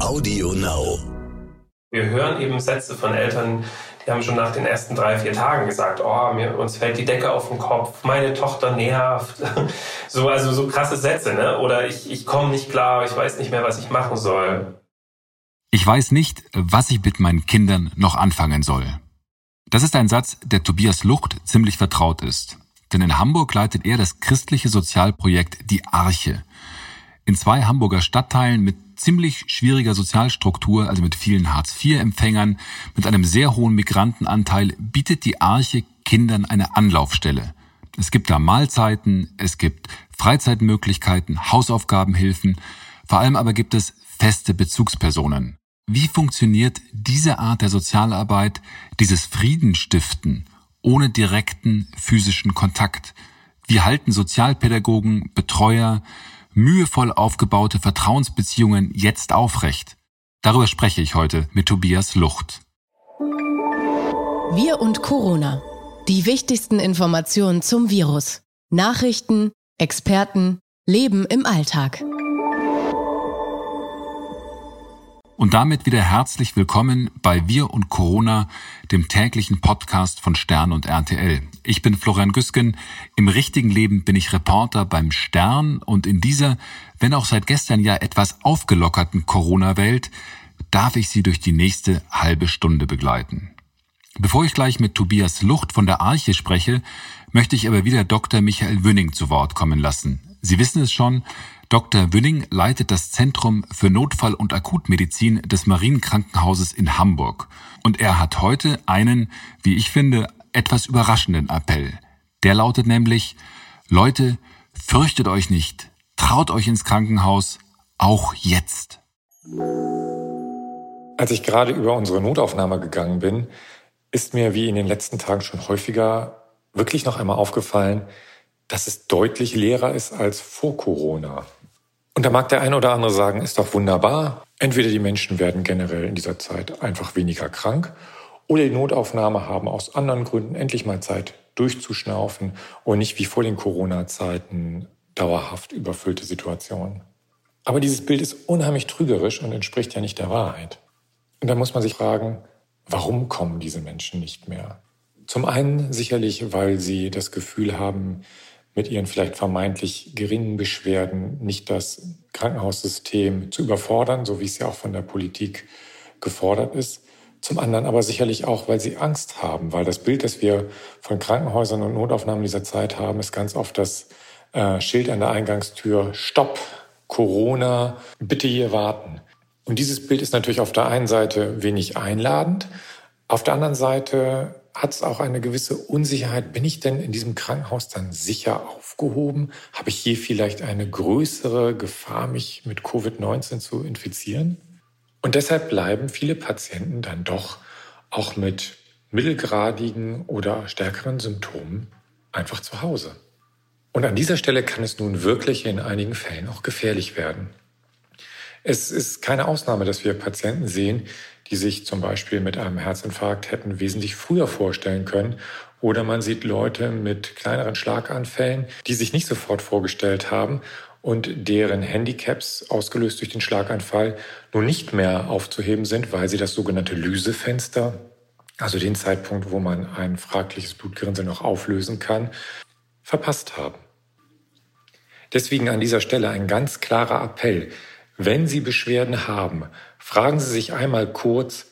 Audio Now. Wir hören eben Sätze von Eltern, die haben schon nach den ersten drei, vier Tagen gesagt, oh, mir, uns fällt die Decke auf den Kopf, meine Tochter nervt. so, also so krasse Sätze, ne? Oder ich, ich komme nicht klar, ich weiß nicht mehr, was ich machen soll. Ich weiß nicht, was ich mit meinen Kindern noch anfangen soll. Das ist ein Satz, der Tobias Lucht ziemlich vertraut ist. Denn in Hamburg leitet er das christliche Sozialprojekt Die Arche. In zwei Hamburger Stadtteilen mit ziemlich schwieriger Sozialstruktur, also mit vielen Hartz-IV-Empfängern, mit einem sehr hohen Migrantenanteil, bietet die Arche Kindern eine Anlaufstelle. Es gibt da Mahlzeiten, es gibt Freizeitmöglichkeiten, Hausaufgabenhilfen, vor allem aber gibt es feste Bezugspersonen. Wie funktioniert diese Art der Sozialarbeit, dieses Friedenstiften ohne direkten physischen Kontakt? Wie halten Sozialpädagogen, Betreuer, mühevoll aufgebaute Vertrauensbeziehungen jetzt aufrecht? Darüber spreche ich heute mit Tobias Lucht. Wir und Corona. Die wichtigsten Informationen zum Virus. Nachrichten, Experten, Leben im Alltag. Und damit wieder herzlich willkommen bei Wir und Corona, dem täglichen Podcast von Stern und RTL. Ich bin Florian Güsken. Im richtigen Leben bin ich Reporter beim Stern und in dieser, wenn auch seit gestern ja etwas aufgelockerten Corona-Welt, darf ich Sie durch die nächste halbe Stunde begleiten. Bevor ich gleich mit Tobias Lucht von der Arche spreche, möchte ich aber wieder Dr. Michael Wünning zu Wort kommen lassen. Sie wissen es schon, Dr. Wünning leitet das Zentrum für Notfall- und Akutmedizin des Marienkrankenhauses in Hamburg. Und er hat heute einen, wie ich finde, etwas überraschenden Appell. Der lautet nämlich, Leute, fürchtet euch nicht, traut euch ins Krankenhaus, auch jetzt. Als ich gerade über unsere Notaufnahme gegangen bin, ist mir wie in den letzten Tagen schon häufiger wirklich noch einmal aufgefallen, dass es deutlich leerer ist als vor Corona. Und da mag der eine oder andere sagen, ist doch wunderbar. Entweder die Menschen werden generell in dieser Zeit einfach weniger krank oder die Notaufnahme haben aus anderen Gründen endlich mal Zeit durchzuschnaufen und nicht wie vor den Corona-Zeiten dauerhaft überfüllte Situationen. Aber dieses Bild ist unheimlich trügerisch und entspricht ja nicht der Wahrheit. Und da muss man sich fragen, warum kommen diese Menschen nicht mehr? Zum einen sicherlich, weil sie das Gefühl haben, mit ihren vielleicht vermeintlich geringen Beschwerden nicht das Krankenhaussystem zu überfordern, so wie es ja auch von der Politik gefordert ist. Zum anderen aber sicherlich auch, weil sie Angst haben, weil das Bild, das wir von Krankenhäusern und Notaufnahmen dieser Zeit haben, ist ganz oft das äh, Schild an der Eingangstür, Stopp, Corona, bitte hier warten. Und dieses Bild ist natürlich auf der einen Seite wenig einladend, auf der anderen Seite hat es auch eine gewisse Unsicherheit. Bin ich denn in diesem Krankenhaus dann sicher aufgehoben? Habe ich hier vielleicht eine größere Gefahr, mich mit Covid-19 zu infizieren? Und deshalb bleiben viele Patienten dann doch auch mit mittelgradigen oder stärkeren Symptomen einfach zu Hause. Und an dieser Stelle kann es nun wirklich in einigen Fällen auch gefährlich werden. Es ist keine Ausnahme, dass wir Patienten sehen, die sich zum Beispiel mit einem Herzinfarkt hätten wesentlich früher vorstellen können. Oder man sieht Leute mit kleineren Schlaganfällen, die sich nicht sofort vorgestellt haben und deren Handicaps, ausgelöst durch den Schlaganfall, nun nicht mehr aufzuheben sind, weil sie das sogenannte Lysefenster, also den Zeitpunkt, wo man ein fragliches Blutgerinnsel noch auflösen kann, verpasst haben. Deswegen an dieser Stelle ein ganz klarer Appell. Wenn Sie Beschwerden haben, fragen Sie sich einmal kurz,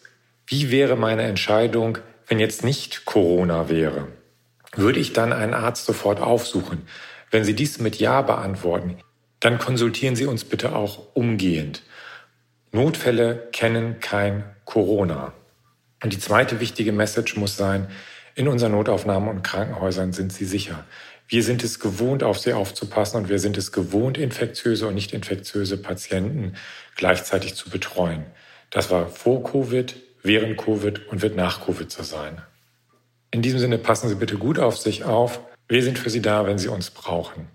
wie wäre meine Entscheidung, wenn jetzt nicht Corona wäre? Würde ich dann einen Arzt sofort aufsuchen? Wenn Sie dies mit Ja beantworten, dann konsultieren Sie uns bitte auch umgehend. Notfälle kennen kein Corona. Und die zweite wichtige Message muss sein, in unseren Notaufnahmen und Krankenhäusern sind Sie sicher. Wir sind es gewohnt, auf sie aufzupassen und wir sind es gewohnt, infektiöse und nicht infektiöse Patienten gleichzeitig zu betreuen. Das war vor Covid, während Covid und wird nach Covid so sein. In diesem Sinne passen Sie bitte gut auf sich auf. Wir sind für Sie da, wenn Sie uns brauchen.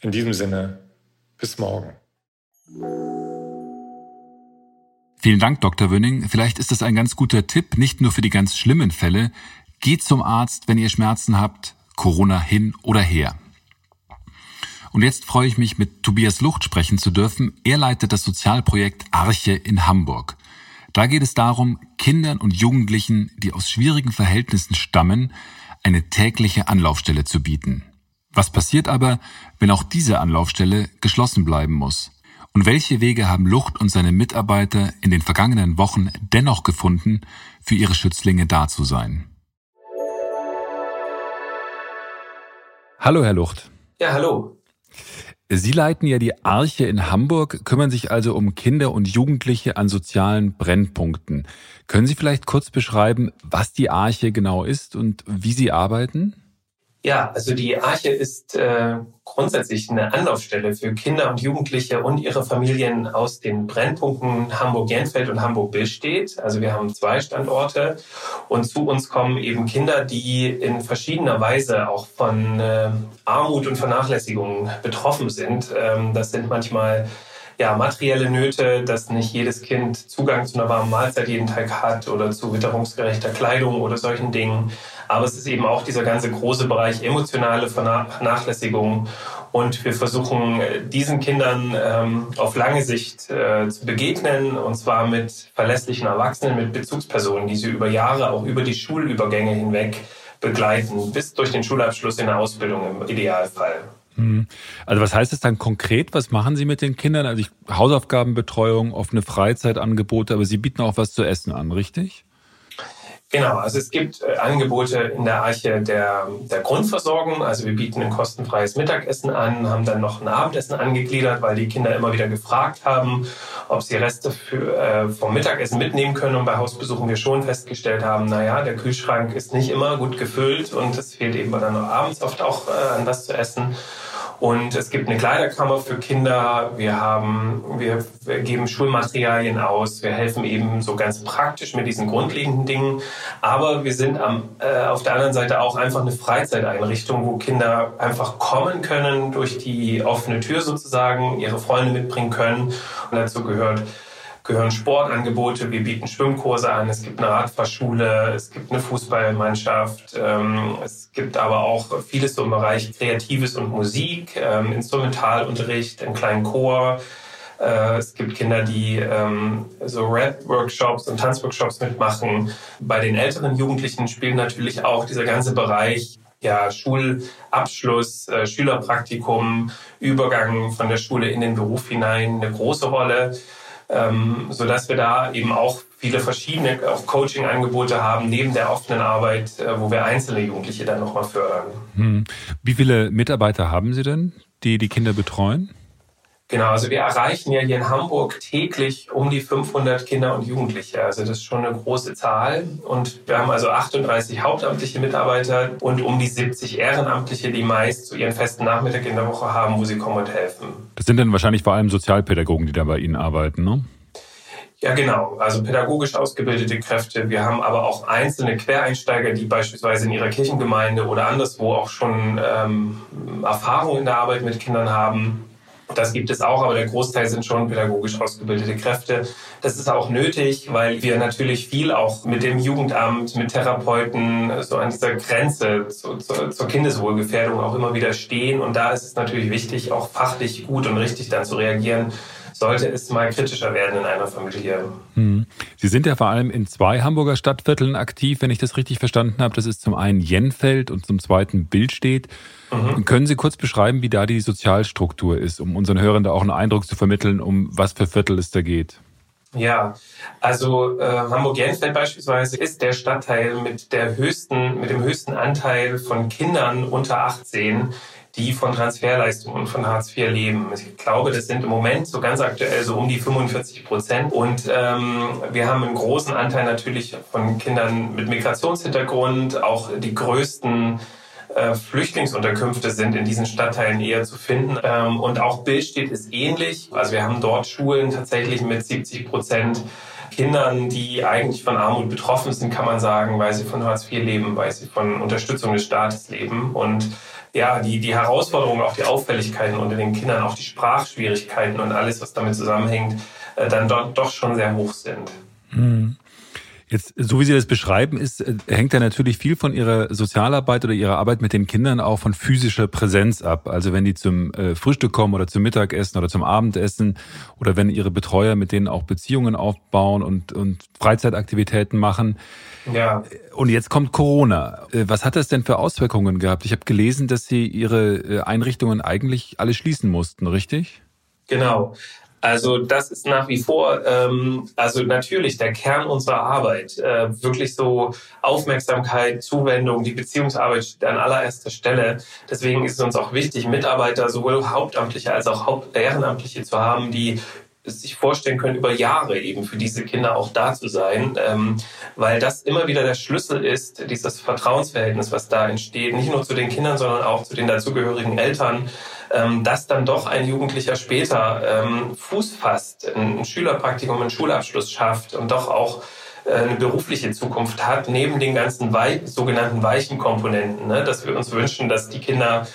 In diesem Sinne, bis morgen. Vielen Dank, Dr. Wönning. Vielleicht ist das ein ganz guter Tipp, nicht nur für die ganz schlimmen Fälle. Geht zum Arzt, wenn ihr Schmerzen habt, Corona hin oder her. Und jetzt freue ich mich, mit Tobias Lucht sprechen zu dürfen. Er leitet das Sozialprojekt Arche in Hamburg. Da geht es darum, Kindern und Jugendlichen, die aus schwierigen Verhältnissen stammen, eine tägliche Anlaufstelle zu bieten. Was passiert aber, wenn auch diese Anlaufstelle geschlossen bleiben muss? Und welche Wege haben Lucht und seine Mitarbeiter in den vergangenen Wochen dennoch gefunden, für ihre Schützlinge da zu sein? Hallo, Herr Lucht. Ja, hallo. Sie leiten ja die Arche in Hamburg, kümmern sich also um Kinder und Jugendliche an sozialen Brennpunkten. Können Sie vielleicht kurz beschreiben, was die Arche genau ist und wie Sie arbeiten? Ja, also die Arche ist äh, grundsätzlich eine Anlaufstelle für Kinder und Jugendliche und ihre Familien aus den Brennpunkten Hamburg-Jenfeld und Hamburg-Billstedt. Also wir haben zwei Standorte und zu uns kommen eben Kinder, die in verschiedener Weise auch von äh, Armut und Vernachlässigung betroffen sind. Ähm, das sind manchmal ja, materielle Nöte, dass nicht jedes Kind Zugang zu einer warmen Mahlzeit jeden Tag hat oder zu witterungsgerechter Kleidung oder solchen Dingen. Aber es ist eben auch dieser ganze große Bereich emotionale Vernachlässigung. Und wir versuchen diesen Kindern ähm, auf lange Sicht äh, zu begegnen, und zwar mit verlässlichen Erwachsenen, mit Bezugspersonen, die sie über Jahre, auch über die Schulübergänge hinweg begleiten, bis durch den Schulabschluss in der Ausbildung im Idealfall. Hm. Also was heißt es dann konkret? Was machen Sie mit den Kindern? Also Hausaufgabenbetreuung, offene Freizeitangebote, aber Sie bieten auch was zu essen an, richtig? Genau, also es gibt äh, Angebote in der Arche der, der Grundversorgung. Also wir bieten ein kostenfreies Mittagessen an, haben dann noch ein Abendessen angegliedert, weil die Kinder immer wieder gefragt haben, ob sie Reste für, äh, vom Mittagessen mitnehmen können. Und bei Hausbesuchen wir schon festgestellt haben, naja, der Kühlschrank ist nicht immer gut gefüllt und es fehlt eben dann abends oft auch äh, an was zu essen. Und es gibt eine Kleiderkammer für Kinder. Wir haben, wir, geben Schulmaterialien aus. Wir helfen eben so ganz praktisch mit diesen grundlegenden Dingen. Aber wir sind am, äh, auf der anderen Seite auch einfach eine Freizeiteinrichtung, wo Kinder einfach kommen können durch die offene Tür sozusagen, ihre Freunde mitbringen können. Und dazu gehört gehören Sportangebote. Wir bieten Schwimmkurse an. Es gibt eine Radfahrschule. Es gibt eine Fußballmannschaft. Ähm, es gibt aber auch vieles so im Bereich Kreatives und Musik, ähm, Instrumentalunterricht, einen kleinen Chor. Äh, es gibt Kinder, die ähm, so Rap-Workshops und Tanzworkshops mitmachen. Bei den älteren Jugendlichen spielt natürlich auch dieser ganze Bereich ja, Schulabschluss, äh, Schülerpraktikum, Übergang von der Schule in den Beruf hinein eine große Rolle ähm, sodass wir da eben auch viele verschiedene Coaching-Angebote haben, neben der offenen Arbeit, äh, wo wir einzelne Jugendliche dann nochmal fördern. Hm. Wie viele Mitarbeiter haben Sie denn, die die Kinder betreuen? Genau, also wir erreichen ja hier in Hamburg täglich um die 500 Kinder und Jugendliche. Also das ist schon eine große Zahl. Und wir haben also 38 hauptamtliche Mitarbeiter und um die 70 Ehrenamtliche, die meist zu ihren festen Nachmittag in der Woche haben, wo sie kommen und helfen. Das sind dann wahrscheinlich vor allem Sozialpädagogen, die da bei Ihnen arbeiten, ne? Ja, genau. Also pädagogisch ausgebildete Kräfte. Wir haben aber auch einzelne Quereinsteiger, die beispielsweise in ihrer Kirchengemeinde oder anderswo auch schon ähm, Erfahrung in der Arbeit mit Kindern haben. Das gibt es auch, aber der Großteil sind schon pädagogisch ausgebildete Kräfte. Das ist auch nötig, weil wir natürlich viel auch mit dem Jugendamt, mit Therapeuten so an dieser Grenze zu, zu, zur Kindeswohlgefährdung auch immer wieder stehen. Und da ist es natürlich wichtig, auch fachlich gut und richtig dann zu reagieren, sollte es mal kritischer werden in einer Familie. Hm. Sie sind ja vor allem in zwei Hamburger Stadtvierteln aktiv, wenn ich das richtig verstanden habe. Das ist zum einen Jenfeld und zum zweiten Bildstedt. Mhm. Können Sie kurz beschreiben, wie da die Sozialstruktur ist, um unseren Hörern da auch einen Eindruck zu vermitteln, um was für Viertel es da geht? Ja, also äh, Hamburg-Jenfeld beispielsweise ist der Stadtteil mit der höchsten, mit dem höchsten Anteil von Kindern unter 18 die von Transferleistungen von Hartz IV leben. Ich glaube, das sind im Moment so ganz aktuell so um die 45 Prozent. Und ähm, wir haben einen großen Anteil natürlich von Kindern mit Migrationshintergrund. Auch die größten äh, Flüchtlingsunterkünfte sind in diesen Stadtteilen eher zu finden. Ähm, und auch Billstedt ist ähnlich. Also wir haben dort Schulen tatsächlich mit 70 Prozent Kindern, die eigentlich von Armut betroffen sind, kann man sagen, weil sie von Hartz IV leben, weil sie von Unterstützung des Staates leben. Und ja, die, die Herausforderungen, auch die Auffälligkeiten unter den Kindern, auch die Sprachschwierigkeiten und alles, was damit zusammenhängt, äh, dann dort doch schon sehr hoch sind. Hm. Jetzt, so wie Sie das beschreiben, ist, äh, hängt ja natürlich viel von Ihrer Sozialarbeit oder Ihrer Arbeit mit den Kindern auch von physischer Präsenz ab. Also wenn die zum äh, Frühstück kommen oder zum Mittagessen oder zum Abendessen oder wenn Ihre Betreuer mit denen auch Beziehungen aufbauen und, und Freizeitaktivitäten machen. Ja. Und jetzt kommt Corona. Äh, was hat das denn für Auswirkungen gehabt? Ich habe gelesen, dass Sie Ihre Einrichtungen eigentlich alle schließen mussten, richtig? Genau. Also das ist nach wie vor, ähm, also natürlich der Kern unserer Arbeit. Äh, wirklich so Aufmerksamkeit, Zuwendung, die Beziehungsarbeit steht an allererster Stelle. Deswegen ist es uns auch wichtig, Mitarbeiter, sowohl Hauptamtliche als auch Hauptehrenamtliche zu haben, die sich vorstellen können, über Jahre eben für diese Kinder auch da zu sein, ähm, weil das immer wieder der Schlüssel ist, dieses Vertrauensverhältnis, was da entsteht, nicht nur zu den Kindern, sondern auch zu den dazugehörigen Eltern, dass dann doch ein Jugendlicher später ähm, Fuß fasst, ein Schülerpraktikum, einen Schulabschluss schafft und doch auch äh, eine berufliche Zukunft hat, neben den ganzen wei sogenannten weichen Komponenten, ne? dass wir uns wünschen, dass die Kinder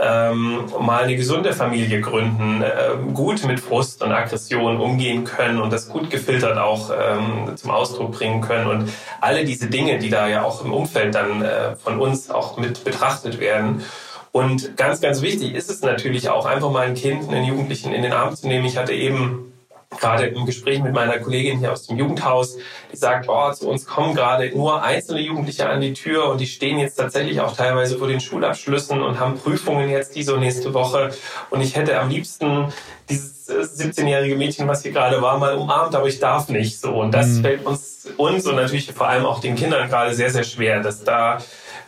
ähm, mal eine gesunde Familie gründen, äh, gut mit Frust und Aggression umgehen können und das gut gefiltert auch ähm, zum Ausdruck bringen können. Und alle diese Dinge, die da ja auch im Umfeld dann äh, von uns auch mit betrachtet werden. Und ganz, ganz wichtig ist es natürlich auch, einfach mal ein Kind, einen Jugendlichen in den Arm zu nehmen. Ich hatte eben gerade im Gespräch mit meiner Kollegin hier aus dem Jugendhaus, die sagt, oh, zu uns kommen gerade nur einzelne Jugendliche an die Tür und die stehen jetzt tatsächlich auch teilweise vor den Schulabschlüssen und haben Prüfungen jetzt diese und nächste Woche. Und ich hätte am liebsten dieses 17-jährige Mädchen, was hier gerade war, mal umarmt, aber ich darf nicht so. Und das mhm. fällt uns, uns und natürlich vor allem auch den Kindern gerade sehr, sehr schwer, dass da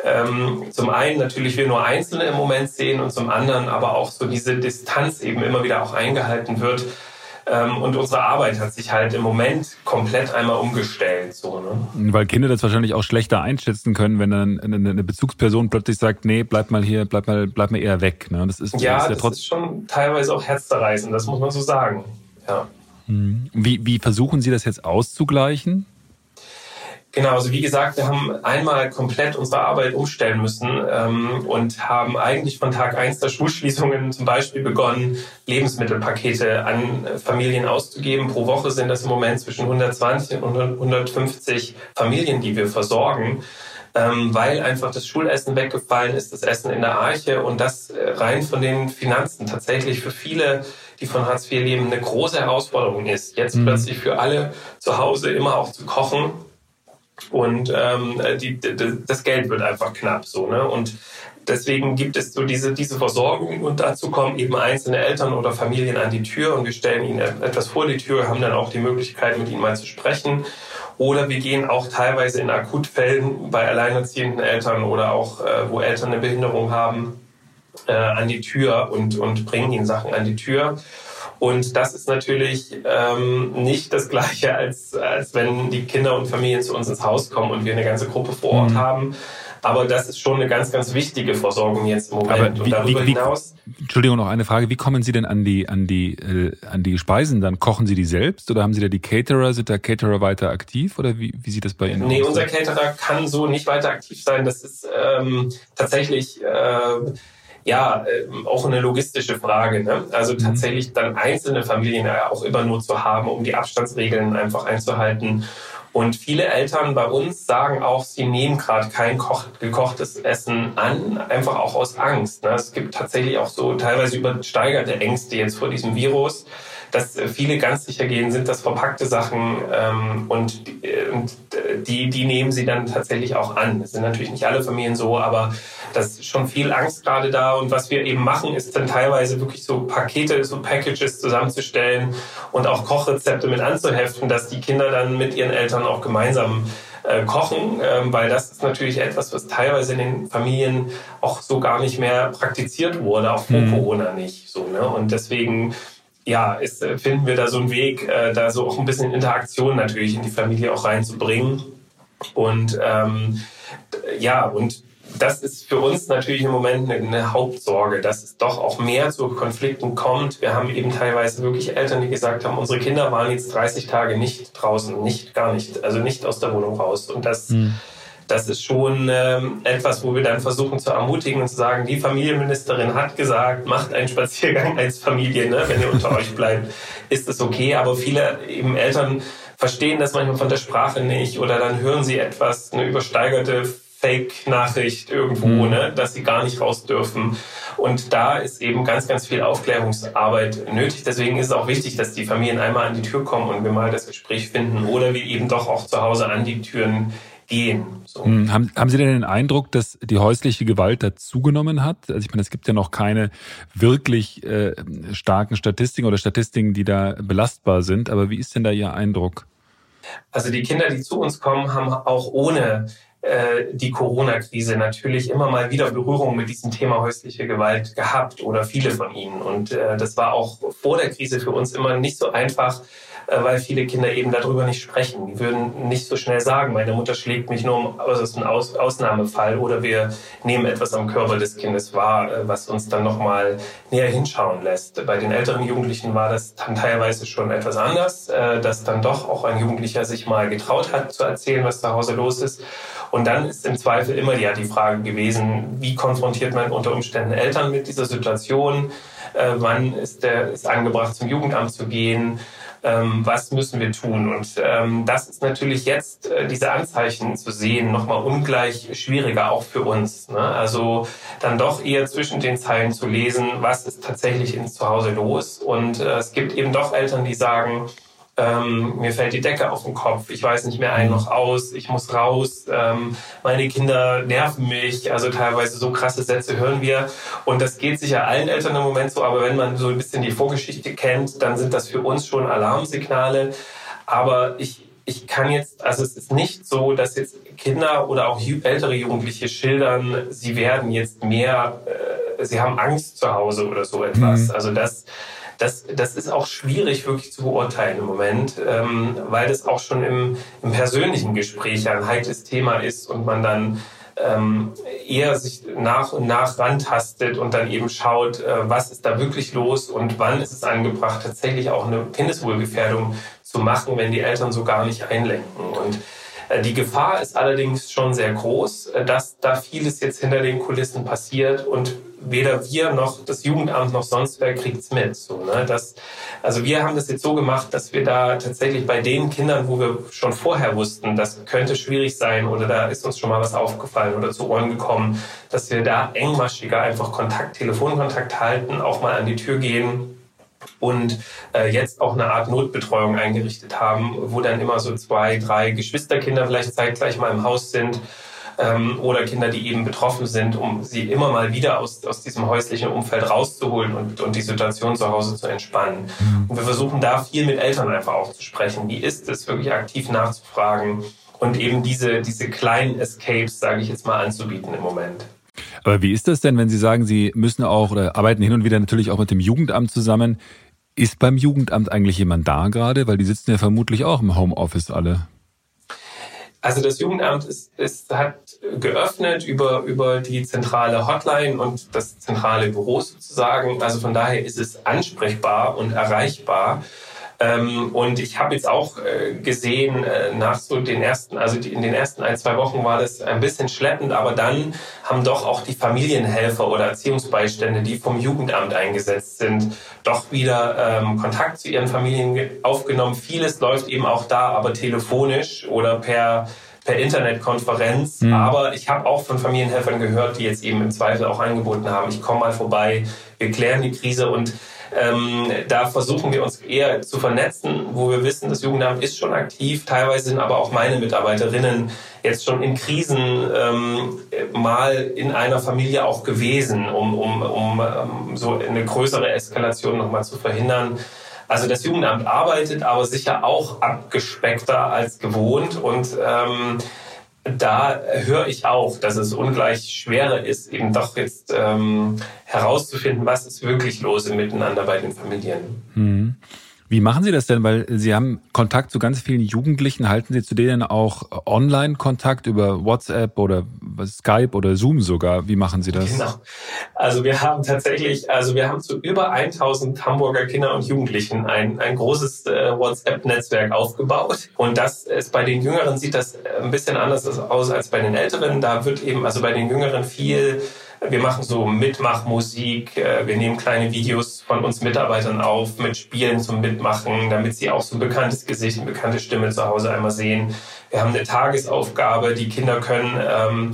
ähm, zum einen natürlich wir nur Einzelne im Moment sehen und zum anderen aber auch so diese Distanz eben immer wieder auch eingehalten wird. Ähm, und unsere Arbeit hat sich halt im Moment komplett einmal umgestellt. So, ne? Weil Kinder das wahrscheinlich auch schlechter einschätzen können, wenn dann eine Bezugsperson plötzlich sagt, nee, bleib mal hier, bleib mal, bleib mal eher weg. Ne? Das ist, ja, das, ist, ja das ist schon teilweise auch herzzerreißend, das muss man so sagen. Ja. Hm. Wie, wie versuchen Sie das jetzt auszugleichen? Genau, also wie gesagt, wir haben einmal komplett unsere Arbeit umstellen müssen ähm, und haben eigentlich von Tag eins der Schulschließungen zum Beispiel begonnen, Lebensmittelpakete an Familien auszugeben. Pro Woche sind das im Moment zwischen 120 und 150 Familien, die wir versorgen, ähm, weil einfach das Schulessen weggefallen ist, das Essen in der Arche und das äh, rein von den Finanzen tatsächlich für viele die von Hartz IV leben, eine große Herausforderung ist. Jetzt mhm. plötzlich für alle zu Hause immer auch zu kochen und ähm, die, die, das Geld wird einfach knapp so. Ne? Und deswegen gibt es so diese, diese Versorgung und dazu kommen eben einzelne Eltern oder Familien an die Tür und wir stellen ihnen etwas vor die Tür, haben dann auch die Möglichkeit, mit ihnen mal zu sprechen. Oder wir gehen auch teilweise in Akutfällen bei alleinerziehenden Eltern oder auch, äh, wo Eltern eine Behinderung haben, äh, an die Tür und, und bringen ihnen Sachen an die Tür. Und das ist natürlich ähm, nicht das Gleiche, als, als wenn die Kinder und Familien zu uns ins Haus kommen und wir eine ganze Gruppe vor Ort mhm. haben. Aber das ist schon eine ganz, ganz wichtige Versorgung jetzt im Moment. Aber wie, und darüber wie, wie, hinaus. Entschuldigung, noch eine Frage. Wie kommen Sie denn an die, an die, äh, an die Speisen dann? Kochen Sie die selbst oder haben Sie da die Caterer? Sind da Caterer weiter aktiv oder wie, wie sieht das bei Ihnen nee, aus? Nee, unser Caterer kann so nicht weiter aktiv sein. Das ist ähm, tatsächlich, äh, ja äh, auch eine logistische Frage. Ne? Also mhm. tatsächlich dann einzelne Familien auch immer nur zu haben, um die Abstandsregeln einfach einzuhalten. Und viele Eltern bei uns sagen auch, sie nehmen gerade kein gekochtes Essen an, einfach auch aus Angst. Ne? Es gibt tatsächlich auch so teilweise übersteigerte Ängste jetzt vor diesem Virus dass viele ganz sicher gehen, sind das verpackte Sachen ähm, und, äh, und die, die nehmen sie dann tatsächlich auch an. Es sind natürlich nicht alle Familien so, aber das ist schon viel Angst gerade da. Und was wir eben machen, ist dann teilweise wirklich so Pakete, so Packages zusammenzustellen und auch Kochrezepte mit anzuheften, dass die Kinder dann mit ihren Eltern auch gemeinsam äh, kochen, ähm, weil das ist natürlich etwas, was teilweise in den Familien auch so gar nicht mehr praktiziert wurde, auch vor mhm. Corona nicht. So, ne? Und deswegen ja, ist, äh, finden wir da so einen Weg, äh, da so auch ein bisschen Interaktion natürlich in die Familie auch reinzubringen. Und ähm, ja, und das ist für uns natürlich im Moment eine, eine, Hauptsorge, dass es doch auch mehr zu Konflikten kommt. Wir haben eben teilweise wirklich Eltern, die gesagt haben, unsere Kinder waren jetzt 30 Tage nicht draußen, nicht gar nicht, also nicht aus der Wohnung raus. Und das hm das ist schon ähm, etwas, wo wir dann versuchen zu ermutigen und zu sagen, die Familienministerin hat gesagt, macht einen Spaziergang als Familie, ne? wenn ihr unter euch bleibt, ist es okay. Aber viele eben Eltern verstehen das manchmal von der Sprache nicht oder dann hören sie etwas, eine übersteigerte Fake-Nachricht irgendwo, mhm. ne, dass sie gar nicht raus dürfen. Und da ist eben ganz, ganz viel Aufklärungsarbeit nötig. Deswegen ist es auch wichtig, dass die Familien einmal an die Tür kommen und wir mal das Gespräch finden oder wir eben doch auch zu Hause an die Türen gehen. So. Hm, haben, haben Sie denn den Eindruck, dass die häusliche Gewalt dazugenommen hat? Also ich meine, es gibt ja noch keine wirklich äh, starken Statistiken oder Statistiken, die da belastbar sind. Aber wie ist denn da Ihr Eindruck? Also die Kinder, die zu uns kommen, haben auch ohne äh, die Corona-Krise natürlich immer mal wieder Berührung mit diesem Thema häusliche Gewalt gehabt oder viele von ihnen. Und äh, das war auch vor der Krise für uns immer nicht so einfach, weil viele Kinder eben darüber nicht sprechen. Die würden nicht so schnell sagen, meine Mutter schlägt mich nur um äußerst ein Aus Ausnahmefall oder wir nehmen etwas am Körper des Kindes wahr, äh, was uns dann nochmal näher hinschauen lässt. Bei den älteren Jugendlichen war das dann teilweise schon etwas anders, äh, dass dann doch auch ein Jugendlicher sich mal getraut hat zu erzählen, was zu Hause los ist. Und dann ist im Zweifel immer ja die Frage gewesen, wie konfrontiert man unter Umständen Eltern mit dieser Situation? Äh, wann ist der ist angebracht, zum Jugendamt zu gehen? Ähm, was müssen wir tun? Und ähm, das ist natürlich jetzt, äh, diese Anzeichen zu sehen, nochmal ungleich schwieriger, auch für uns. Ne? Also dann doch eher zwischen den Zeilen zu lesen, was ist tatsächlich ins Zuhause los. Und äh, es gibt eben doch Eltern, die sagen, ähm, mir fällt die Decke auf den Kopf, ich weiß nicht mehr ein noch aus, ich muss raus, ähm, meine Kinder nerven mich, also teilweise so krasse Sätze hören wir. Und das geht sicher allen Eltern im Moment so, aber wenn man so ein bisschen die Vorgeschichte kennt, dann sind das für uns schon Alarmsignale, aber ich ich kann jetzt, also es ist nicht so, dass jetzt Kinder oder auch ältere Jugendliche schildern, sie werden jetzt mehr, äh, sie haben Angst zu Hause oder so etwas. Mhm. Also das, das, das ist auch schwierig wirklich zu beurteilen im Moment, ähm, weil das auch schon im, im persönlichen Gespräch ein heikles Thema ist und man dann ähm, eher sich nach und nach rantastet und dann eben schaut, äh, was ist da wirklich los und wann ist es angebracht, tatsächlich auch eine Kindeswohlgefährdung zu machen, wenn die Eltern so gar nicht einlenken. Und die Gefahr ist allerdings schon sehr groß, äh, dass da vieles jetzt hinter den Kulissen passiert und weder wir noch das Jugendamt noch sonst wer kriegt's mit. So, ne? das, also wir haben das jetzt so gemacht, dass wir da tatsächlich bei den Kindern, wo wir schon vorher wussten, das könnte schwierig sein oder da ist uns schon mal was aufgefallen oder zu Ohren gekommen, dass wir da engmaschiger einfach Kontakt, Telefonkontakt halten, auch mal an die Tür gehen und äh, jetzt auch eine Art Notbetreuung eingerichtet haben, wo dann immer so zwei, drei Geschwisterkinder vielleicht zeitgleich mal im Haus sind ähm, oder Kinder, die eben betroffen sind, um sie immer mal wieder aus, aus diesem häuslichen Umfeld rauszuholen und, und die Situation zu Hause zu entspannen. Mhm. Und wir versuchen da viel mit Eltern einfach auch zu sprechen. Wie ist es, wirklich aktiv nachzufragen und eben diese, diese kleinen Escapes, sage ich jetzt mal, anzubieten im Moment. Aber wie ist das denn, wenn Sie sagen, Sie müssen auch oder arbeiten hin und wieder natürlich auch mit dem Jugendamt zusammen? Ist beim Jugendamt eigentlich jemand da gerade? Weil die sitzen ja vermutlich auch im Homeoffice alle. Also das Jugendamt ist, ist, hat geöffnet über, über die zentrale Hotline und das zentrale Büro sozusagen. Also von daher ist es ansprechbar und erreichbar. Ähm, und ich habe jetzt auch äh, gesehen, äh, nach so den ersten, also in den ersten ein, zwei Wochen war das ein bisschen schleppend, aber dann haben doch auch die Familienhelfer oder Erziehungsbeistände, die vom Jugendamt eingesetzt sind, doch wieder ähm, Kontakt zu ihren Familien aufgenommen. Vieles läuft eben auch da, aber telefonisch oder per per Internetkonferenz. Mhm. Aber ich habe auch von Familienhelfern gehört, die jetzt eben im Zweifel auch angeboten haben, ich komme mal vorbei, wir klären die Krise und ähm, da versuchen wir uns eher zu vernetzen, wo wir wissen, das Jugendamt ist schon aktiv. Teilweise sind aber auch meine Mitarbeiterinnen jetzt schon in Krisen ähm, mal in einer Familie auch gewesen, um, um, um, ähm, so eine größere Eskalation nochmal zu verhindern. Also das Jugendamt arbeitet aber sicher auch abgespeckter als gewohnt und ähm, da höre ich auch, dass es ungleich schwerer ist, eben doch jetzt ähm, herauszufinden, was ist wirklich los im Miteinander bei den Familien. Hm. Wie machen Sie das denn? Weil Sie haben Kontakt zu ganz vielen Jugendlichen. Halten Sie zu denen auch Online-Kontakt über WhatsApp oder Skype oder Zoom sogar? Wie machen Sie das? Genau. Also wir haben tatsächlich, also wir haben zu über 1000 Hamburger Kinder und Jugendlichen ein, ein großes äh, WhatsApp-Netzwerk aufgebaut. Und das ist bei den Jüngeren sieht das ein bisschen anders aus als bei den Älteren. Da wird eben, also bei den Jüngeren viel Wir machen so Mitmachmusik. Äh, wir nehmen kleine Videos von uns Mitarbeitern auf mit Spielen zum Mitmachen, damit sie auch so ein bekanntes Gesicht, eine bekannte Stimme zu Hause einmal sehen. Wir haben eine Tagesaufgabe. Die Kinder können ähm,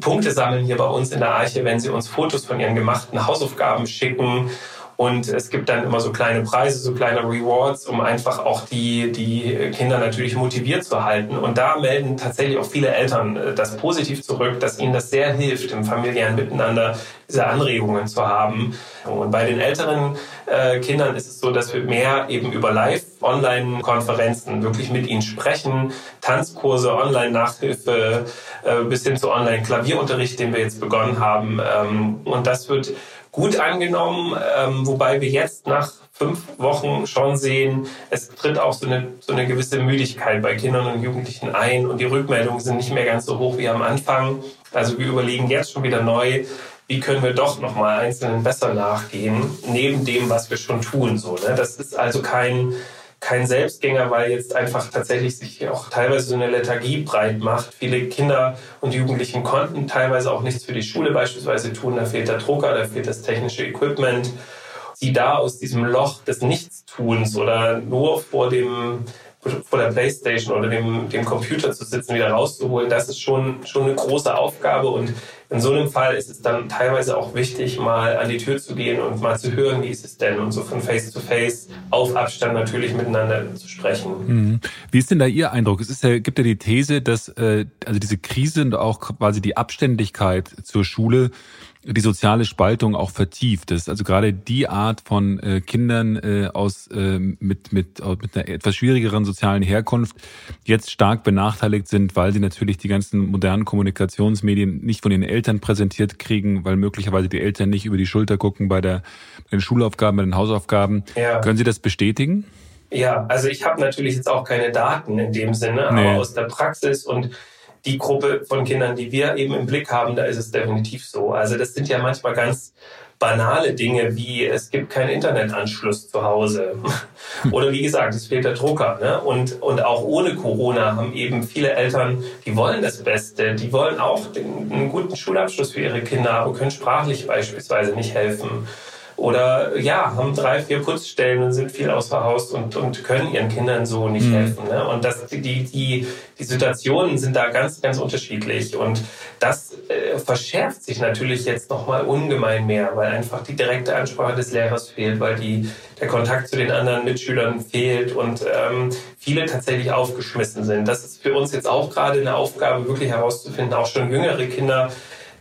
Punkte sammeln hier bei uns in der Arche, wenn sie uns Fotos von ihren gemachten Hausaufgaben schicken und es gibt dann immer so kleine Preise, so kleine Rewards, um einfach auch die, die Kinder natürlich motiviert zu halten. Und da melden tatsächlich auch viele Eltern äh, das positiv zurück, dass ihnen das sehr hilft, im familiären Miteinander diese Anregungen zu haben. Und bei den älteren äh, Kindern ist es so, dass wir mehr eben über Live-Online-Konferenzen wirklich mit ihnen sprechen, Tanzkurse, Online-Nachhilfe, äh, bis hin zu Online-Klavierunterricht, den wir jetzt begonnen haben. Ähm, und das wird gut angenommen, ähm, wobei wir jetzt nach fünf Wochen schon sehen, es tritt auch so eine, so eine gewisse Müdigkeit bei Kindern und Jugendlichen ein und die Rückmeldungen sind nicht mehr ganz so hoch wie am Anfang. Also wir überlegen jetzt schon wieder neu, wie können wir doch nochmal einzelnen besser nachgehen, neben dem, was wir schon tun. So, ne? Das ist also kein kein Selbstgänger, weil jetzt einfach tatsächlich sich auch teilweise so eine Lethargie breit macht. Viele Kinder und Jugendlichen konnten teilweise auch nichts für die Schule beispielsweise tun. Da fehlt der Drucker, da fehlt das technische Equipment. Sie da aus diesem Loch des Nichtstuns oder nur vor dem vor der Playstation oder dem, dem Computer zu sitzen, wieder rauszuholen, das ist schon, schon eine große Aufgabe. Und in so einem Fall ist es dann teilweise auch wichtig, mal an die Tür zu gehen und mal zu hören, wie ist es denn und so von Face to Face auf Abstand natürlich miteinander zu sprechen. Mhm. Wie ist denn da Ihr Eindruck? Es ja, gibt ja die These, dass äh, also diese Krise und auch quasi die Abständigkeit zur Schule die soziale Spaltung auch vertieft ist. Also gerade die Art von äh, Kindern äh, aus äh, mit mit mit einer etwas schwierigeren sozialen Herkunft jetzt stark benachteiligt sind, weil sie natürlich die ganzen modernen Kommunikationsmedien nicht von ihren Eltern präsentiert kriegen, weil möglicherweise die Eltern nicht über die Schulter gucken bei der bei den Schulaufgaben, bei den Hausaufgaben. Ja. Können Sie das bestätigen? Ja, also ich habe natürlich jetzt auch keine Daten in dem Sinne, nee. aber aus der Praxis und die Gruppe von Kindern, die wir eben im Blick haben, da ist es definitiv so. Also das sind ja manchmal ganz banale Dinge wie es gibt keinen Internetanschluss zu Hause oder wie gesagt es fehlt der Drucker ne? und und auch ohne Corona haben eben viele Eltern die wollen das Beste die wollen auch den, einen guten Schulabschluss für ihre Kinder aber können sprachlich beispielsweise nicht helfen oder ja, haben drei, vier Putzstellen und sind viel außer Haus und, und können ihren Kindern so nicht mhm. helfen. Ne? Und das, die, die, die Situationen sind da ganz, ganz unterschiedlich. Und das äh, verschärft sich natürlich jetzt nochmal ungemein mehr, weil einfach die direkte Ansprache des Lehrers fehlt, weil die, der Kontakt zu den anderen Mitschülern fehlt und ähm, viele tatsächlich aufgeschmissen sind. Das ist für uns jetzt auch gerade eine Aufgabe, wirklich herauszufinden, auch schon jüngere Kinder,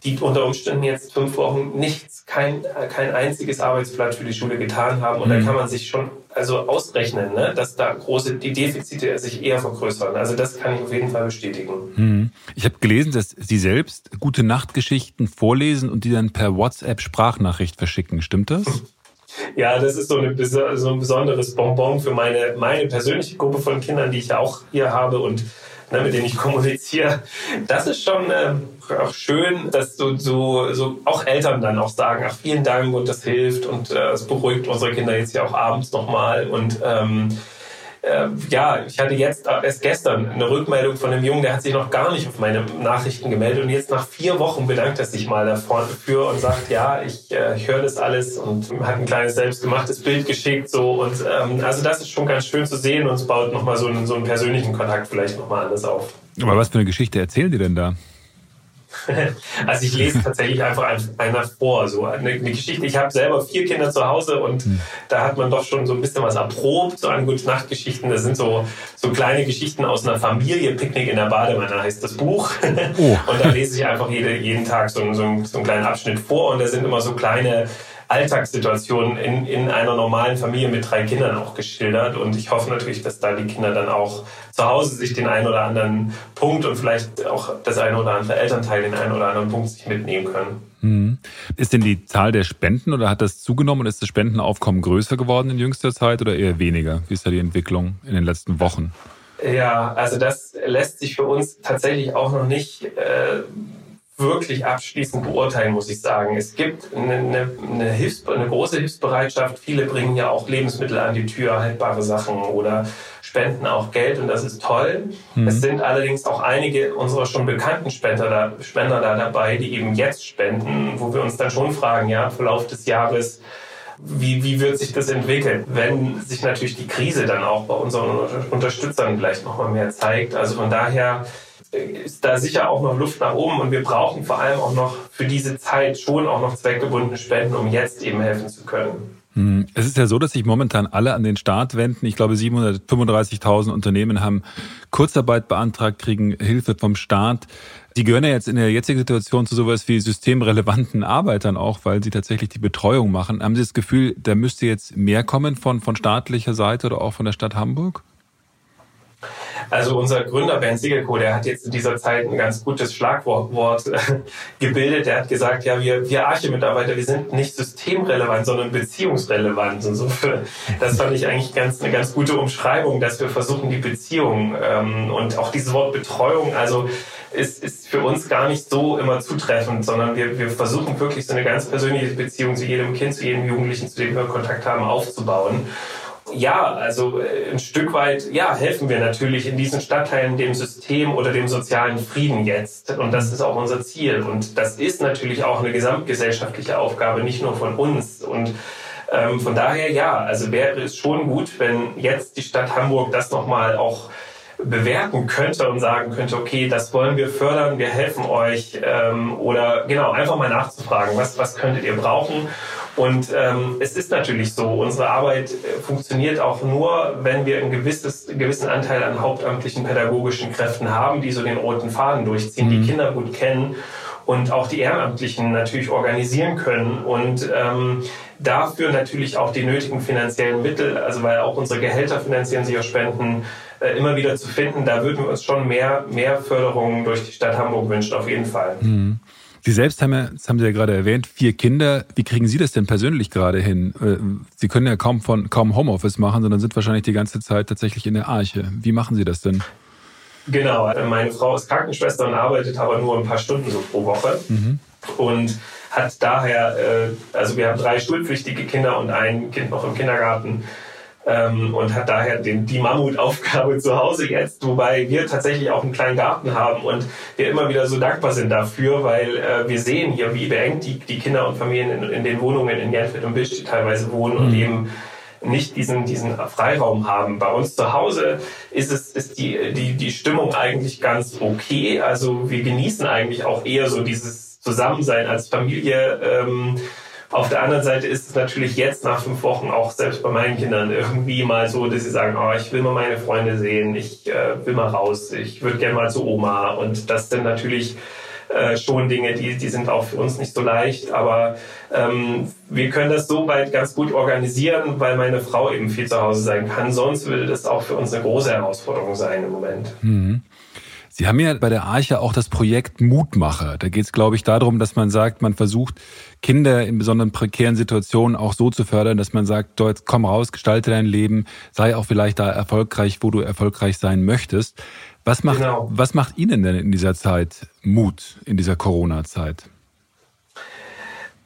die unter Umständen jetzt fünf Wochen nichts, kein, kein einziges Arbeitsblatt für die Schule getan haben. Und mhm. da kann man sich schon also ausrechnen, ne, dass da große die Defizite sich eher vergrößern. Also das kann ich auf jeden Fall bestätigen. Mhm. Ich habe gelesen, dass Sie selbst gute Nachtgeschichten vorlesen und die dann per WhatsApp Sprachnachricht verschicken. Stimmt das? Ja, das ist so, eine, so ein besonderes Bonbon für meine, meine persönliche Gruppe von Kindern, die ich ja auch hier habe. Und ne, mit denen ich kommuniziere. Das ist schon äh, auch schön, dass so, so, so auch Eltern dann auch sagen, ach vielen Dank und das hilft und äh, es beruhigt unsere Kinder jetzt ja auch abends nochmal und ähm, äh, ja, ich hatte jetzt erst gestern eine Rückmeldung von einem Jungen, der hat sich noch gar nicht auf meine Nachrichten gemeldet und jetzt nach vier Wochen bedankt er sich mal dafür und sagt, ja, ich, äh, ich höre das alles und hat ein kleines selbstgemachtes Bild geschickt so und ähm, also das ist schon ganz schön zu sehen und es baut nochmal so einen, so einen persönlichen Kontakt vielleicht nochmal anders auf. Aber was für eine Geschichte erzählen die denn da? Also ich lese tatsächlich einfach einer vor, so eine, eine Geschichte. Ich habe selber vier Kinder zu Hause und hm. da hat man doch schon so ein bisschen was erprobt, so an gute Nachtgeschichten. Das sind so, so kleine Geschichten aus einer Familie, Picknick in der Badewanne heißt das Buch. Oh. Und da lese ich einfach jede, jeden Tag so, so, so einen kleinen Abschnitt vor und da sind immer so kleine Alltagssituationen in, in einer normalen Familie mit drei Kindern auch geschildert. Und ich hoffe natürlich, dass da die Kinder dann auch zu Hause sich den einen oder anderen Punkt und vielleicht auch das eine oder andere Elternteil den einen oder anderen Punkt sich mitnehmen können. Hm. Ist denn die Zahl der Spenden oder hat das zugenommen und ist das Spendenaufkommen größer geworden in jüngster Zeit oder eher weniger? Wie ist da die Entwicklung in den letzten Wochen? Ja, also das lässt sich für uns tatsächlich auch noch nicht äh, wirklich abschließend beurteilen, muss ich sagen. Es gibt eine, eine, eine, Hilfs-, eine große Hilfsbereitschaft. Viele bringen ja auch Lebensmittel an die Tür, haltbare Sachen oder spenden auch Geld und das ist toll. Mhm. Es sind allerdings auch einige unserer schon bekannten Spender da, Spender da dabei, die eben jetzt spenden, wo wir uns dann schon fragen, ja, im Verlauf des Jahres, wie, wie wird sich das entwickeln, wenn sich natürlich die Krise dann auch bei unseren Unterstützern vielleicht nochmal mehr zeigt. Also von daher ist da sicher auch noch Luft nach oben und wir brauchen vor allem auch noch für diese Zeit schon auch noch zweckgebundene Spenden, um jetzt eben helfen zu können. Hm, es ist ja so, dass sich momentan alle an den Staat wenden. Ich glaube, 735.000 Unternehmen haben Kurzarbeit beantragt, kriegen Hilfe vom Staat. Die gehören ja jetzt in der jetzigen Situation zu sowas wie systemrelevanten Arbeitern auch, weil sie tatsächlich die Betreuung machen. Haben Sie das Gefühl, da müsste jetzt mehr kommen von, von staatlicher Seite oder auch von der Stadt Hamburg? Also unser Gründer Ben Siegelko, der hat jetzt in dieser Zeit ein ganz gutes Schlagwort äh, gebildet. Der hat gesagt, ja, wir, wir Arche-Mitarbeiter, wir sind nicht systemrelevant, sondern beziehungsrelevant. Und so, das fand ich eigentlich ganz, eine ganz gute Umschreibung, dass wir versuchen, die Beziehung ähm, und auch dieses Wort Betreuung, also ist, ist für uns gar nicht so immer zutreffend, sondern wir, wir versuchen wirklich so eine ganz persönliche Beziehung zu jedem Kind, zu jedem Jugendlichen, zu dem wir Kontakt haben, aufzubauen. Ja, also äh, ein Stück weit, ja, helfen wir natürlich in diesen Stadtteilen dem System oder dem sozialen Frieden jetzt. Und das ist auch unser Ziel. Und das ist natürlich auch eine gesamtgesellschaftliche Aufgabe, nicht nur von uns. Und ähm, von daher, ja, also wäre es schon gut, wenn jetzt die Stadt Hamburg das nochmal auch bewerten könnte und sagen könnte, okay, das wollen wir fördern, wir helfen euch ähm, oder genau, einfach mal nachzufragen, was, was könntet ihr brauchen und ähm, es ist natürlich so, unsere Arbeit äh, funktioniert auch nur, wenn wir einen gewisses, gewissen Anteil an hauptamtlichen pädagogischen Kräften haben, die so den roten Faden durchziehen, mhm. die Kinder gut kennen und auch die Ehrenamtlichen natürlich organisieren können und ähm, dafür natürlich auch die nötigen finanziellen Mittel, also weil auch unsere Gehälter finanzieren sich aus Spenden, äh, immer wieder zu finden. Da würden wir uns schon mehr, mehr Förderungen durch die Stadt Hamburg wünschen, auf jeden Fall. Mhm. Sie selbst haben ja, das haben Sie ja gerade erwähnt, vier Kinder. Wie kriegen Sie das denn persönlich gerade hin? Äh, Sie können ja kaum von kaum Homeoffice machen, sondern sind wahrscheinlich die ganze Zeit tatsächlich in der Arche. Wie machen Sie das denn? Genau, meine Frau ist Krankenschwester und arbeitet aber nur ein paar Stunden so pro Woche. Mhm. Und hat daher, äh, also wir haben drei schulpflichtige Kinder und ein Kind noch im Kindergarten ähm, und hat daher den, die Mammutaufgabe zu Hause jetzt, wobei wir tatsächlich auch einen kleinen Garten haben und wir immer wieder so dankbar sind dafür, weil äh, wir sehen hier, wie beengt die, die Kinder und Familien in, in den Wohnungen in Jernfeld und Bisch teilweise wohnen und mhm. eben nicht diesen, diesen Freiraum haben. Bei uns zu Hause ist es, ist die, die, die Stimmung eigentlich ganz okay. Also wir genießen eigentlich auch eher so dieses Zusammensein als Familie. Ähm, auf der anderen Seite ist es natürlich jetzt nach fünf Wochen auch selbst bei meinen Kindern irgendwie mal so, dass sie sagen, oh, ich will mal meine Freunde sehen, ich äh, will mal raus, ich würde gerne mal zu Oma. Und das sind natürlich äh, schon Dinge, die, die sind auch für uns nicht so leicht. Aber ähm, wir können das so weit ganz gut organisieren, weil meine Frau eben viel zu Hause sein kann. Sonst würde das auch für uns eine große Herausforderung sein im Moment. Mhm. Sie haben ja bei der Arche auch das Projekt Mutmacher. Da geht es, glaube ich, darum, dass man sagt, man versucht, Kinder in besonderen prekären Situationen auch so zu fördern, dass man sagt, dort komm raus, gestalte dein Leben, sei auch vielleicht da erfolgreich, wo du erfolgreich sein möchtest. Was macht, genau. was macht Ihnen denn in dieser Zeit Mut, in dieser Corona-Zeit?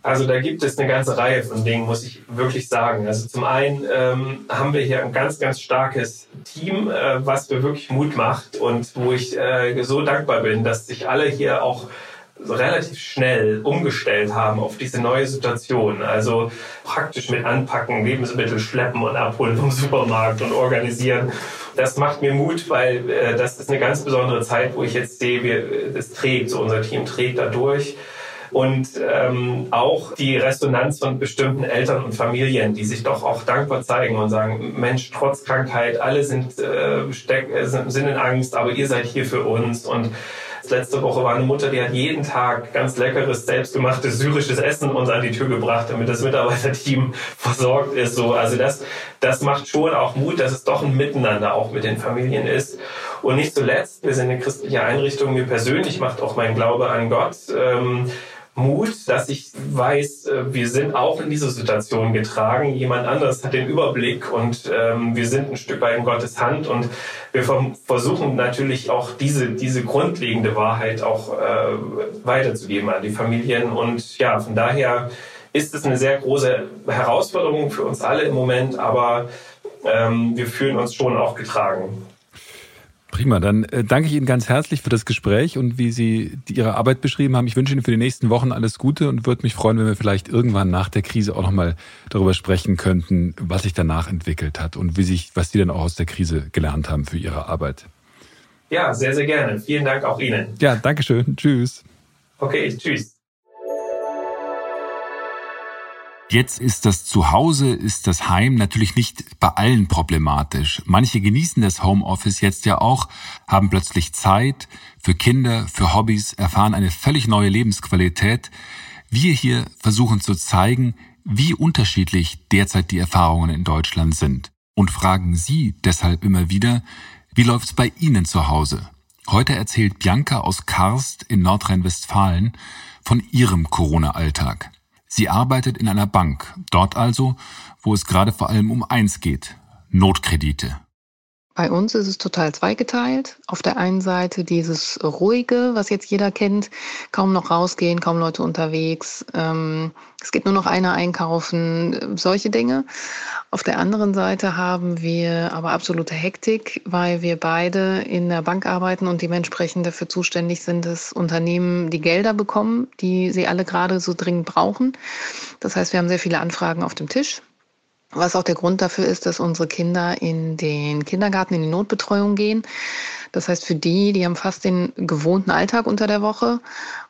Also da gibt es eine ganze Reihe von Dingen, muss ich wirklich sagen. Also zum einen ähm, haben wir hier ein ganz, ganz starkes Team, äh, was mir wirklich Mut macht und wo ich äh, so dankbar bin, dass sich alle hier auch relativ schnell umgestellt haben auf diese neue Situation. Also praktisch mit anpacken, Lebensmittel schleppen und abholen vom Supermarkt und organisieren. Das macht mir Mut, weil äh, das ist eine ganz besondere Zeit, wo ich jetzt sehe, wir, das trägt, so unser Team trägt da durch und ähm, auch die Resonanz von bestimmten Eltern und Familien, die sich doch auch dankbar zeigen und sagen, Mensch, trotz Krankheit, alle sind, äh, äh, sind in Angst, aber ihr seid hier für uns und Letzte Woche war eine Mutter, die hat jeden Tag ganz leckeres, selbstgemachtes syrisches Essen uns an die Tür gebracht, damit das Mitarbeiterteam versorgt ist. So, also das, das macht schon auch Mut, dass es doch ein Miteinander auch mit den Familien ist. Und nicht zuletzt, wir sind eine christliche Einrichtung, mir persönlich macht auch mein Glaube an Gott ähm, Mut, dass ich weiß, äh, wir sind auch in diese Situation getragen. Jemand anderes hat den Überblick und ähm, wir sind ein Stück weit in Gottes Hand und wir versuchen natürlich auch diese, diese grundlegende Wahrheit auch äh, weiterzugeben an die Familien. Und ja, von daher ist es eine sehr große Herausforderung für uns alle im Moment, aber ähm, wir fühlen uns schon auch getragen. Prima, dann äh, danke ich Ihnen ganz herzlich für das Gespräch und wie Sie Ihre Arbeit beschrieben haben. Ich wünsche Ihnen für die nächsten Wochen alles Gute und würde mich freuen, wenn wir vielleicht irgendwann nach der Krise auch nochmal darüber sprechen könnten, was sich danach entwickelt hat und wie sich, was Sie dann auch aus der Krise gelernt haben für Ihre Arbeit. Ja, sehr, sehr gerne. Vielen Dank auch Ihnen. Ja, danke schön. Tschüss. Okay, tschüss. Jetzt ist das Zuhause, ist das Heim natürlich nicht bei allen problematisch. Manche genießen das Homeoffice jetzt ja auch, haben plötzlich Zeit für Kinder, für Hobbys, erfahren eine völlig neue Lebensqualität. Wir hier versuchen zu zeigen, wie unterschiedlich derzeit die Erfahrungen in Deutschland sind und fragen Sie deshalb immer wieder, wie läuft's bei Ihnen zu Hause? Heute erzählt Bianca aus Karst in Nordrhein-Westfalen von ihrem Corona-Alltag. Sie arbeitet in einer Bank, dort also, wo es gerade vor allem um eins geht, Notkredite. Bei uns ist es total zweigeteilt. Auf der einen Seite dieses ruhige, was jetzt jeder kennt, kaum noch rausgehen, kaum Leute unterwegs. Ähm, es geht nur noch einer einkaufen, solche Dinge. Auf der anderen Seite haben wir aber absolute Hektik, weil wir beide in der Bank arbeiten und dementsprechend dafür zuständig sind, dass Unternehmen die Gelder bekommen, die sie alle gerade so dringend brauchen. Das heißt, wir haben sehr viele Anfragen auf dem Tisch. Was auch der Grund dafür ist, dass unsere Kinder in den Kindergarten, in die Notbetreuung gehen. Das heißt, für die, die haben fast den gewohnten Alltag unter der Woche.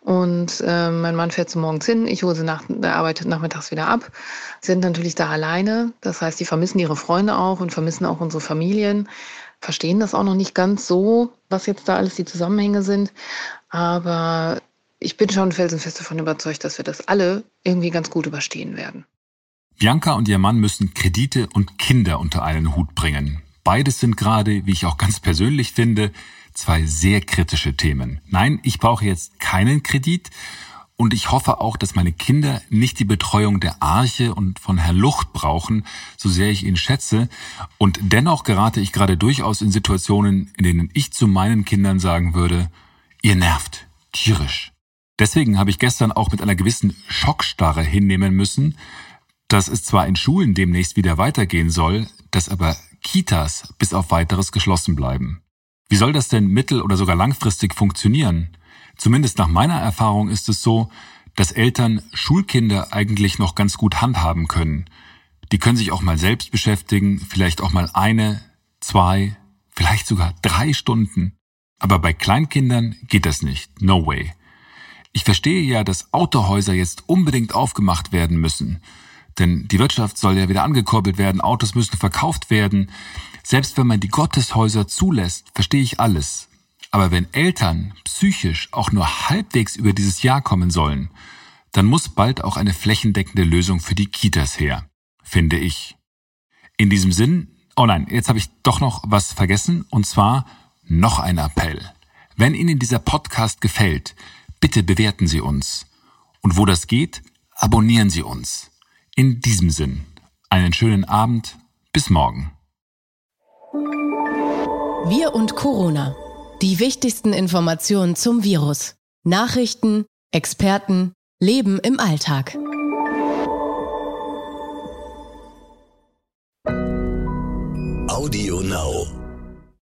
Und äh, mein Mann fährt so morgens hin, ich hole sie nach der Arbeit nachmittags wieder ab. Sind natürlich da alleine. Das heißt, die vermissen ihre Freunde auch und vermissen auch unsere Familien. Verstehen das auch noch nicht ganz so, was jetzt da alles die Zusammenhänge sind. Aber ich bin schon felsenfest davon überzeugt, dass wir das alle irgendwie ganz gut überstehen werden. Bianca und ihr Mann müssen Kredite und Kinder unter einen Hut bringen. Beides sind gerade, wie ich auch ganz persönlich finde, zwei sehr kritische Themen. Nein, ich brauche jetzt keinen Kredit und ich hoffe auch, dass meine Kinder nicht die Betreuung der Arche und von Herr Lucht brauchen, so sehr ich ihn schätze. Und dennoch gerate ich gerade durchaus in Situationen, in denen ich zu meinen Kindern sagen würde, ihr nervt, tierisch. Deswegen habe ich gestern auch mit einer gewissen Schockstarre hinnehmen müssen, dass es zwar in Schulen demnächst wieder weitergehen soll, dass aber Kitas bis auf weiteres geschlossen bleiben. Wie soll das denn mittel- oder sogar langfristig funktionieren? Zumindest nach meiner Erfahrung ist es so, dass Eltern Schulkinder eigentlich noch ganz gut handhaben können. Die können sich auch mal selbst beschäftigen, vielleicht auch mal eine, zwei, vielleicht sogar drei Stunden. Aber bei Kleinkindern geht das nicht. No way. Ich verstehe ja, dass Autohäuser jetzt unbedingt aufgemacht werden müssen. Denn die Wirtschaft soll ja wieder angekurbelt werden, Autos müssen verkauft werden. Selbst wenn man die Gotteshäuser zulässt, verstehe ich alles. Aber wenn Eltern psychisch auch nur halbwegs über dieses Jahr kommen sollen, dann muss bald auch eine flächendeckende Lösung für die Kitas her, finde ich. In diesem Sinn, oh nein, jetzt habe ich doch noch was vergessen, und zwar noch ein Appell. Wenn Ihnen dieser Podcast gefällt, bitte bewerten Sie uns. Und wo das geht, abonnieren Sie uns. In diesem Sinn, einen schönen Abend, bis morgen. Wir und Corona. Die wichtigsten Informationen zum Virus. Nachrichten, Experten, Leben im Alltag. Audio Now.